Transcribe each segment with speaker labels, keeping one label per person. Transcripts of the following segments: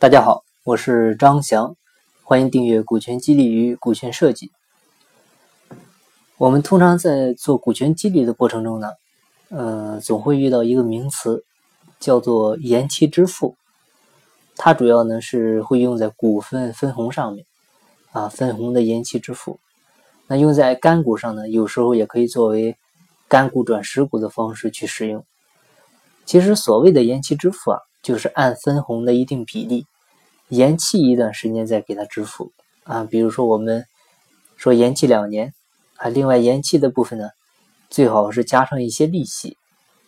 Speaker 1: 大家好，我是张翔，欢迎订阅股权激励与股权设计。我们通常在做股权激励的过程中呢，呃，总会遇到一个名词，叫做延期支付。它主要呢是会用在股份分红上面，啊，分红的延期支付。那用在干股上呢，有时候也可以作为干股转实股的方式去使用。其实所谓的延期支付啊，就是按分红的一定比例。延期一段时间再给他支付啊，比如说我们说延期两年啊，另外延期的部分呢，最好是加上一些利息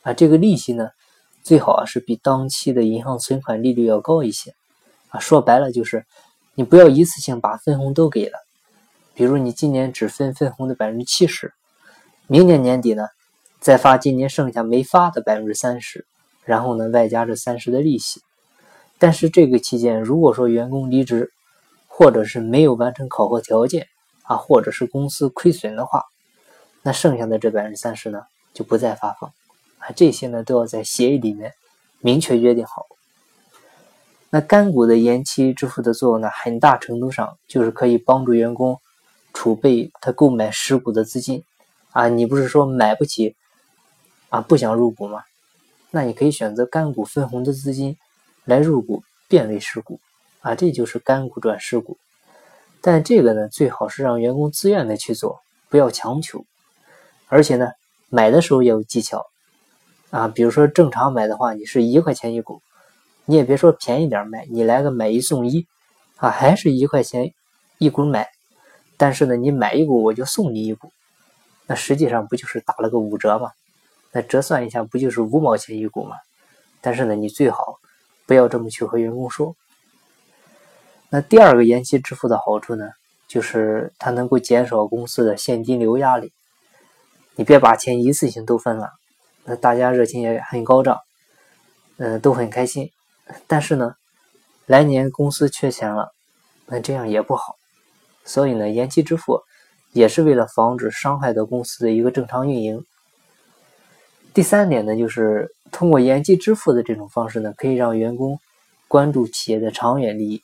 Speaker 1: 啊，这个利息呢，最好啊是比当期的银行存款利率要高一些啊。说白了就是你不要一次性把分红都给了，比如你今年只分分红的百分之七十，明年年底呢再发今年剩下没发的百分之三十，然后呢外加这三十的利息。但是这个期间，如果说员工离职，或者是没有完成考核条件啊，或者是公司亏损的话，那剩下的这百分之三十呢，就不再发放啊。这些呢，都要在协议里面明确约定好。那干股的延期支付的作用呢，很大程度上就是可以帮助员工储备他购买实股的资金啊。你不是说买不起啊，不想入股吗？那你可以选择干股分红的资金。来入股变为实股啊，这就是干股转实股。但这个呢，最好是让员工自愿的去做，不要强求。而且呢，买的时候也有技巧啊。比如说正常买的话，你是一块钱一股，你也别说便宜点买，你来个买一送一啊，还是一块钱一股买。但是呢，你买一股我就送你一股，那实际上不就是打了个五折吗？那折算一下，不就是五毛钱一股吗？但是呢，你最好。不要这么去和员工说。那第二个延期支付的好处呢，就是它能够减少公司的现金流压力。你别把钱一次性都分了，那大家热情也很高涨，嗯，都很开心。但是呢，来年公司缺钱了，那这样也不好。所以呢，延期支付也是为了防止伤害到公司的一个正常运营。第三点呢，就是通过延期支付的这种方式呢，可以让员工关注企业的长远利益，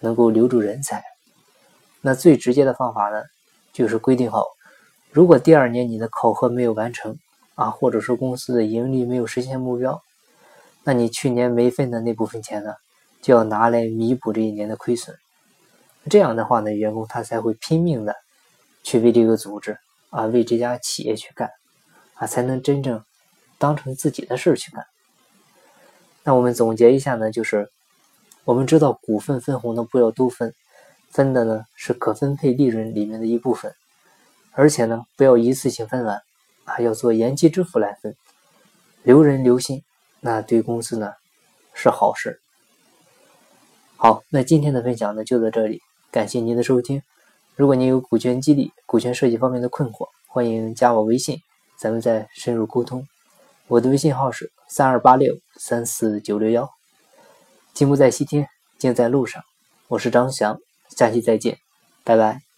Speaker 1: 能够留住人才。那最直接的方法呢，就是规定好，如果第二年你的考核没有完成啊，或者说公司的盈利没有实现目标，那你去年没分的那部分钱呢，就要拿来弥补这一年的亏损。这样的话呢，员工他才会拼命的去为这个组织啊，为这家企业去干啊，才能真正。当成自己的事去干。那我们总结一下呢，就是我们知道股份分红呢不要都分，分的呢是可分配利润里面的一部分，而且呢不要一次性分完，还要做延期支付来分，留人留心，那对公司呢是好事。好，那今天的分享呢就到这里，感谢您的收听。如果您有股权激励、股权设计方面的困惑，欢迎加我微信，咱们再深入沟通。我的微信号是三二八六三四九六幺，进步在西天，静在路上。我是张翔，下期再见，拜拜。